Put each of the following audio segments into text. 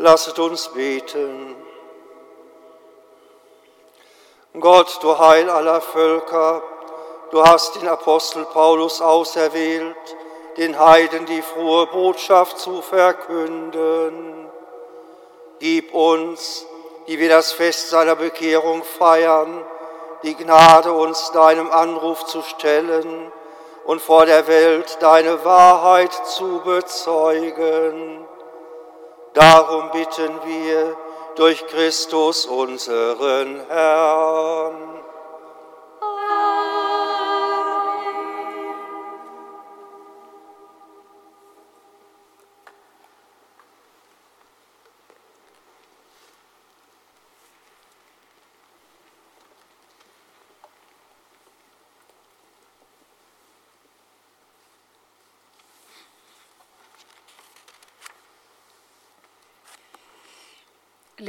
Lasset uns beten. Gott, du Heil aller Völker, du hast den Apostel Paulus auserwählt, den Heiden die frohe Botschaft zu verkünden. Gib uns, die wir das Fest seiner Bekehrung feiern, die Gnade, uns deinem Anruf zu stellen und vor der Welt deine Wahrheit zu bezeugen. Darum bitten wir durch Christus unseren Herrn.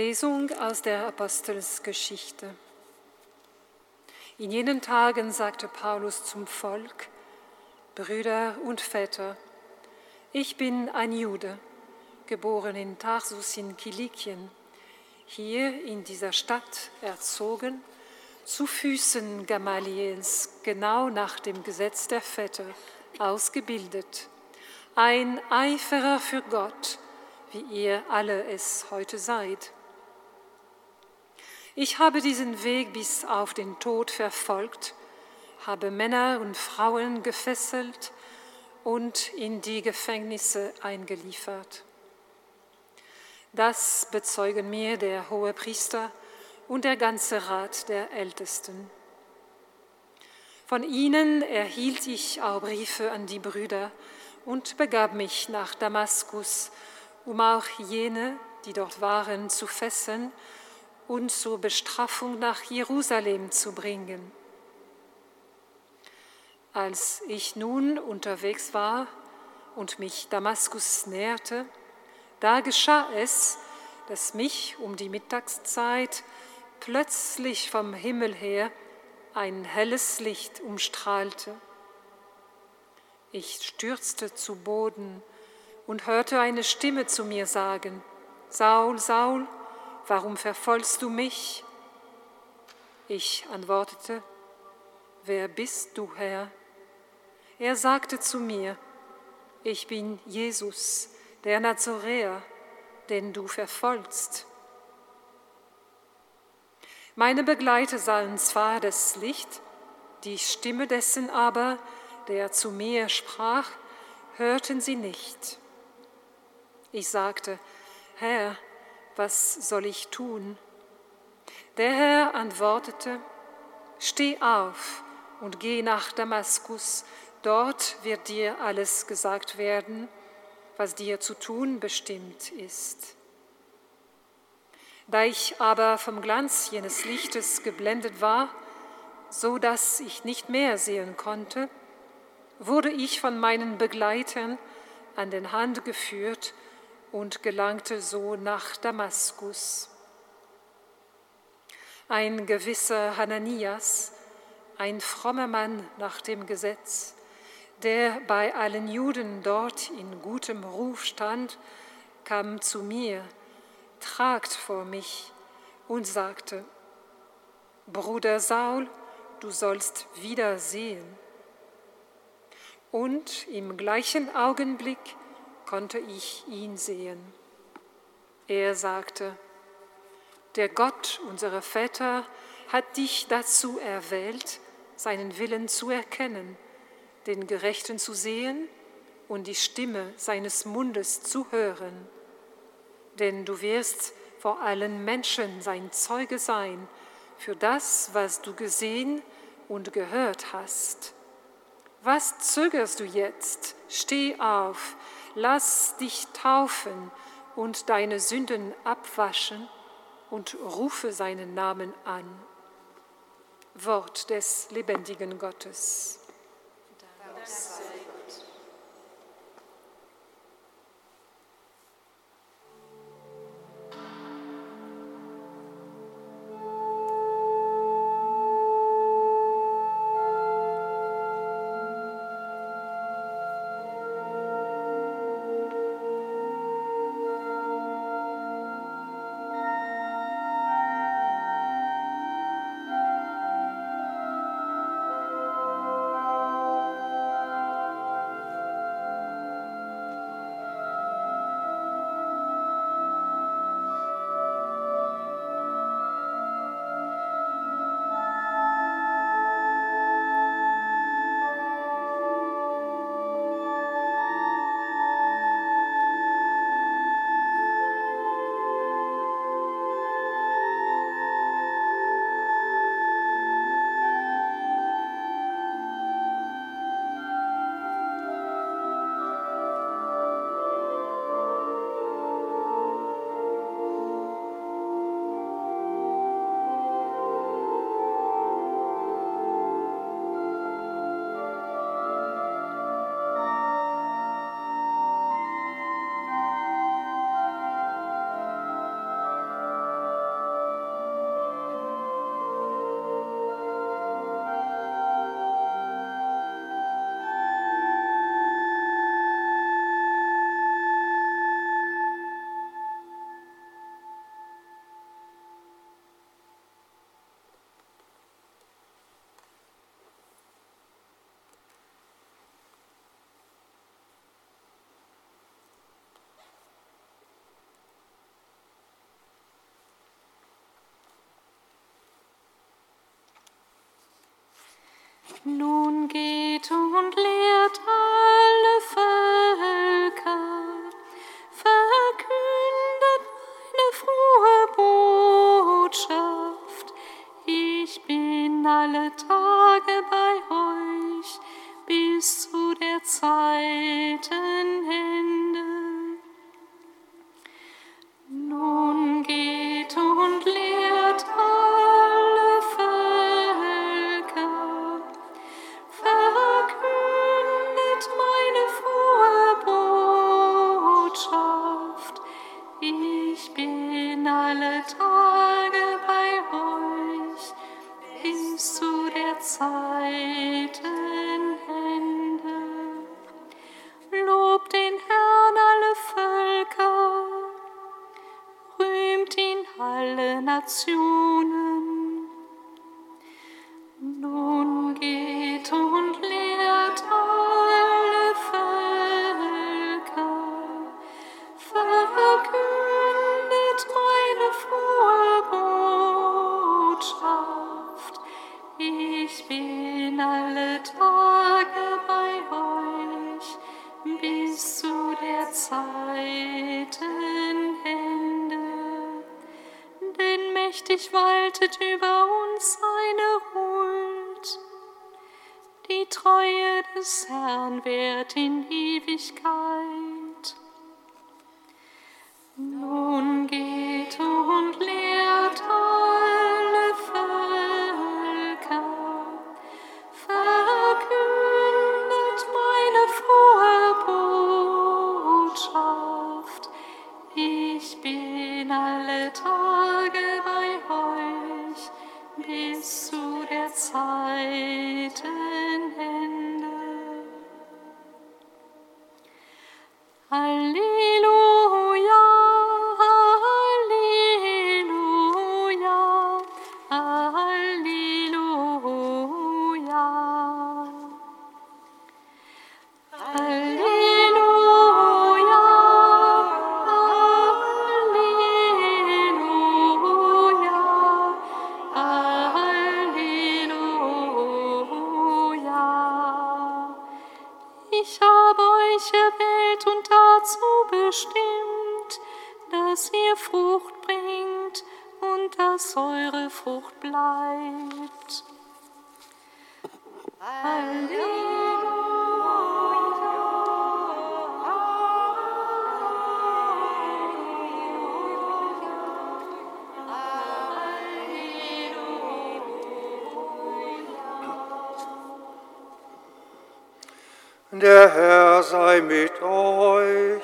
Lesung aus der Apostelsgeschichte. In jenen Tagen sagte Paulus zum Volk, Brüder und Väter, ich bin ein Jude, geboren in Tarsus in Kilikien, hier in dieser Stadt erzogen, zu Füßen Gamaliels, genau nach dem Gesetz der Väter, ausgebildet, ein Eiferer für Gott, wie ihr alle es heute seid. Ich habe diesen Weg bis auf den Tod verfolgt, habe Männer und Frauen gefesselt und in die Gefängnisse eingeliefert. Das bezeugen mir der hohe Priester und der ganze Rat der Ältesten. Von ihnen erhielt ich auch Briefe an die Brüder und begab mich nach Damaskus, um auch jene, die dort waren, zu fesseln und zur Bestrafung nach Jerusalem zu bringen. Als ich nun unterwegs war und mich Damaskus näherte, da geschah es, dass mich um die Mittagszeit plötzlich vom Himmel her ein helles Licht umstrahlte. Ich stürzte zu Boden und hörte eine Stimme zu mir sagen, Saul, Saul, warum verfolgst du mich? Ich antwortete, wer bist du, Herr? Er sagte zu mir, ich bin Jesus, der Nazoräer, den du verfolgst. Meine Begleiter sahen zwar das Licht, die Stimme dessen aber, der zu mir sprach, hörten sie nicht. Ich sagte, Herr, was soll ich tun? Der Herr antwortete, Steh auf und geh nach Damaskus, dort wird dir alles gesagt werden, was dir zu tun bestimmt ist. Da ich aber vom Glanz jenes Lichtes geblendet war, so dass ich nicht mehr sehen konnte, wurde ich von meinen Begleitern an den Hand geführt und gelangte so nach Damaskus. Ein gewisser Hananias, ein frommer Mann nach dem Gesetz, der bei allen Juden dort in gutem Ruf stand, kam zu mir, tragt vor mich und sagte, Bruder Saul, du sollst wieder sehen. Und im gleichen Augenblick konnte ich ihn sehen. Er sagte, der Gott unserer Väter hat dich dazu erwählt, seinen Willen zu erkennen, den Gerechten zu sehen und die Stimme seines Mundes zu hören. Denn du wirst vor allen Menschen sein Zeuge sein für das, was du gesehen und gehört hast. Was zögerst du jetzt? Steh auf, lass dich taufen und deine Sünden abwaschen und rufe seinen Namen an. Wort des lebendigen Gottes. Dank Nun geht und lehrt alle waltet über uns seine Huld. Die Treue des Herrn währt in Der Herr sei mit euch.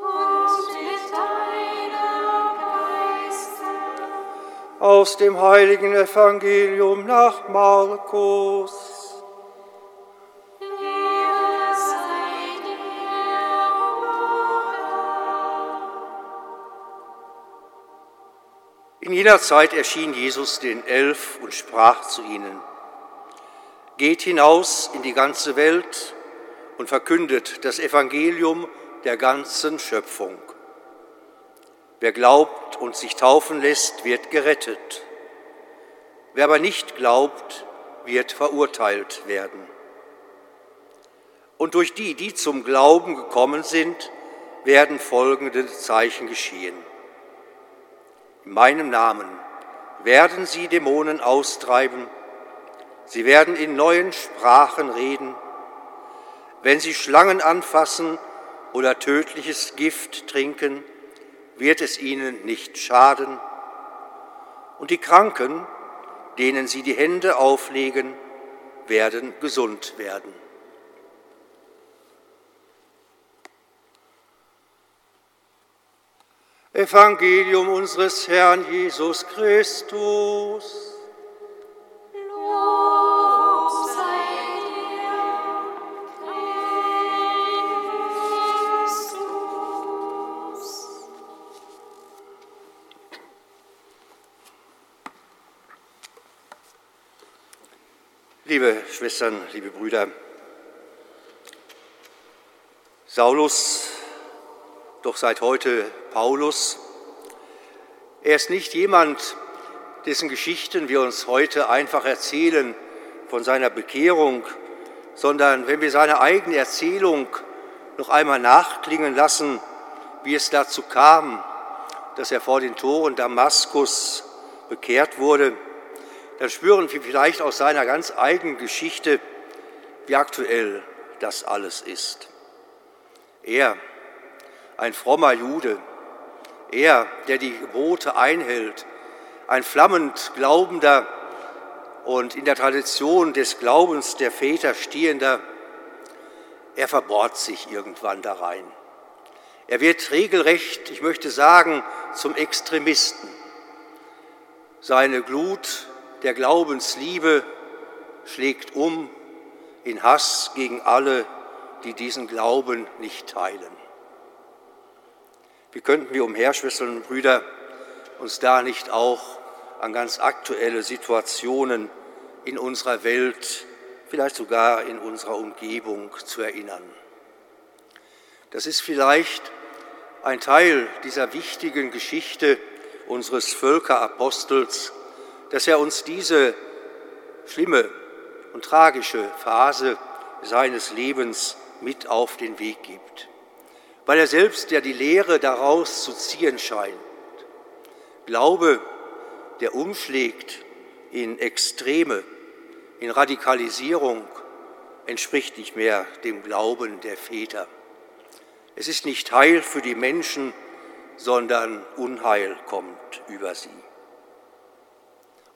Und mit deinem Geiste. Aus dem heiligen Evangelium nach Markus. Ehre sei dir, o Herr. In jener Zeit erschien Jesus den Elf und sprach zu ihnen, Geht hinaus in die ganze Welt und verkündet das Evangelium der ganzen Schöpfung. Wer glaubt und sich taufen lässt, wird gerettet. Wer aber nicht glaubt, wird verurteilt werden. Und durch die, die zum Glauben gekommen sind, werden folgende Zeichen geschehen. In meinem Namen werden sie Dämonen austreiben, sie werden in neuen Sprachen reden, wenn sie Schlangen anfassen oder tödliches Gift trinken, wird es ihnen nicht schaden. Und die Kranken, denen sie die Hände auflegen, werden gesund werden. Evangelium unseres Herrn Jesus Christus. Liebe Schwestern, liebe Brüder, Saulus, doch seit heute Paulus, er ist nicht jemand, dessen Geschichten wir uns heute einfach erzählen, von seiner Bekehrung, sondern wenn wir seine eigene Erzählung noch einmal nachklingen lassen, wie es dazu kam, dass er vor den Toren Damaskus bekehrt wurde, dann spüren wir vielleicht aus seiner ganz eigenen Geschichte, wie aktuell das alles ist. Er, ein frommer Jude, er, der die Gebote einhält, ein flammend glaubender und in der Tradition des Glaubens der Väter stehender, er verbohrt sich irgendwann da rein. Er wird regelrecht, ich möchte sagen, zum Extremisten. Seine Glut der Glaubensliebe schlägt um in Hass gegen alle, die diesen Glauben nicht teilen. Wie könnten wir umher, Schwestern und Brüder, uns da nicht auch an ganz aktuelle Situationen in unserer Welt, vielleicht sogar in unserer Umgebung zu erinnern? Das ist vielleicht ein Teil dieser wichtigen Geschichte unseres Völkerapostels, dass er uns diese schlimme und tragische Phase seines Lebens mit auf den Weg gibt, weil er selbst ja die Lehre daraus zu ziehen scheint. Glaube, der umschlägt in Extreme, in Radikalisierung, entspricht nicht mehr dem Glauben der Väter. Es ist nicht Heil für die Menschen, sondern Unheil kommt über sie.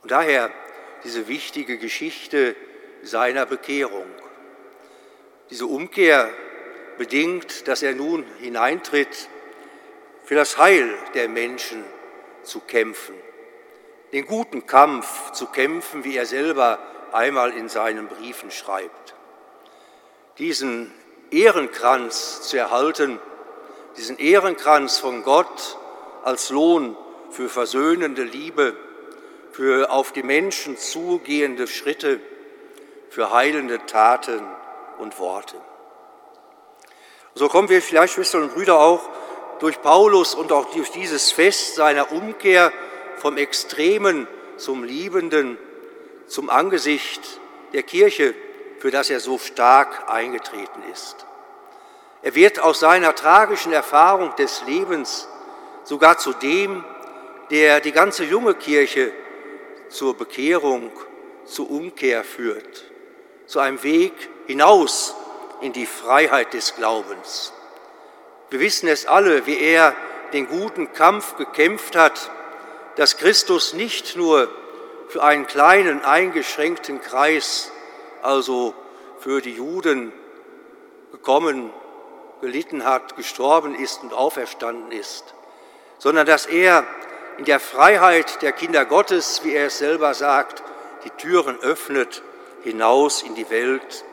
Und daher diese wichtige Geschichte seiner Bekehrung. Diese Umkehr bedingt, dass er nun hineintritt, für das Heil der Menschen zu kämpfen, den guten Kampf zu kämpfen, wie er selber einmal in seinen Briefen schreibt. Diesen Ehrenkranz zu erhalten, diesen Ehrenkranz von Gott als Lohn für versöhnende Liebe, für auf die Menschen zugehende Schritte, für heilende Taten und Worte. So kommen wir vielleicht, Schwestern und Brüder, auch durch Paulus und auch durch dieses Fest seiner Umkehr vom Extremen zum Liebenden, zum Angesicht der Kirche für das er so stark eingetreten ist. Er wird aus seiner tragischen Erfahrung des Lebens sogar zu dem, der die ganze junge Kirche zur Bekehrung, zur Umkehr führt, zu einem Weg hinaus in die Freiheit des Glaubens. Wir wissen es alle, wie er den guten Kampf gekämpft hat, dass Christus nicht nur für einen kleinen, eingeschränkten Kreis also für die Juden gekommen, gelitten hat, gestorben ist und auferstanden ist, sondern dass er in der Freiheit der Kinder Gottes, wie er es selber sagt, die Türen öffnet hinaus in die Welt,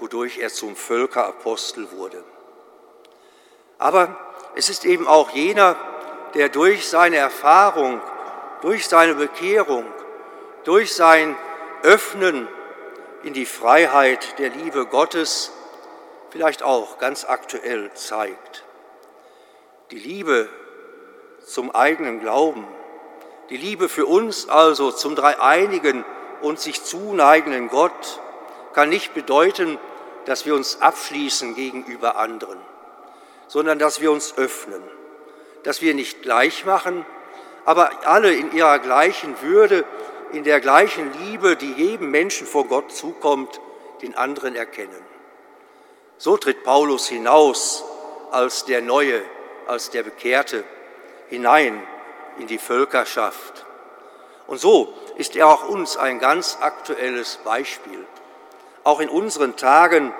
wodurch er zum Völkerapostel wurde. Aber es ist eben auch jener, der durch seine Erfahrung, durch seine Bekehrung, durch sein Öffnen in die Freiheit der Liebe Gottes vielleicht auch ganz aktuell zeigt. Die Liebe zum eigenen Glauben, die Liebe für uns also zum dreieinigen und sich zuneigenden Gott kann nicht bedeuten, dass wir uns abschließen gegenüber anderen, sondern dass wir uns öffnen, dass wir nicht gleich machen, aber alle in ihrer gleichen Würde in der gleichen Liebe, die jedem Menschen vor Gott zukommt, den anderen erkennen. So tritt Paulus hinaus als der Neue, als der Bekehrte, hinein in die Völkerschaft. Und so ist er auch uns ein ganz aktuelles Beispiel, auch in unseren Tagen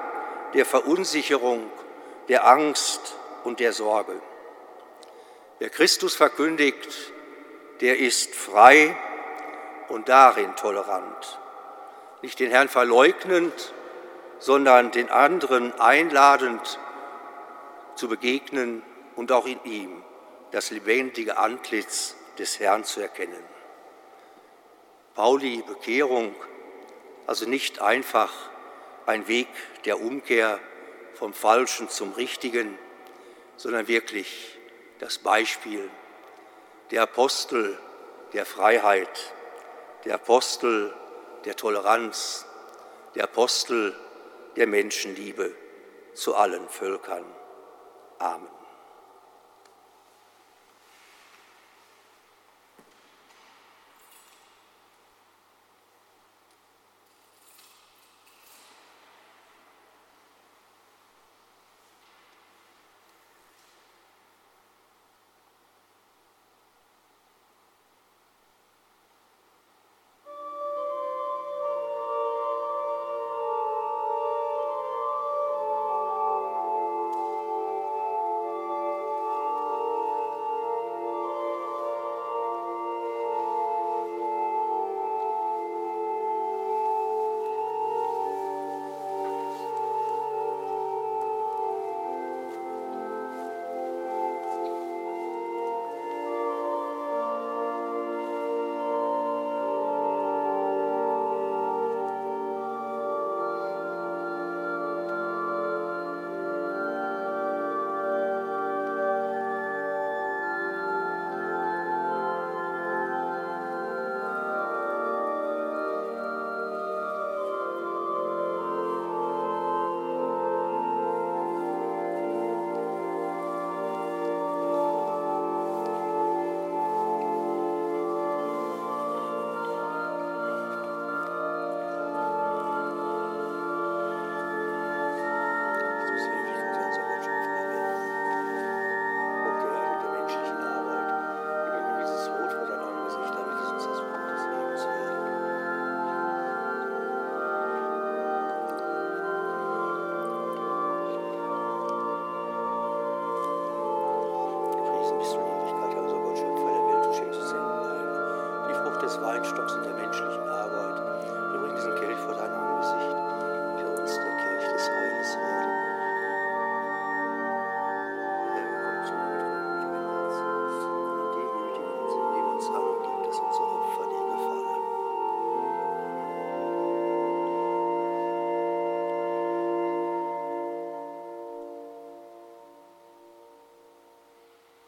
der Verunsicherung, der Angst und der Sorge. Wer Christus verkündigt, der ist frei und darin tolerant. Nicht den Herrn verleugnend, sondern den anderen einladend zu begegnen und auch in ihm das lebendige Antlitz des Herrn zu erkennen. Pauli Bekehrung, also nicht einfach ein Weg der Umkehr vom Falschen zum Richtigen, sondern wirklich das Beispiel der Apostel der Freiheit, der Apostel der Toleranz, der Apostel der Menschenliebe zu allen Völkern. Amen.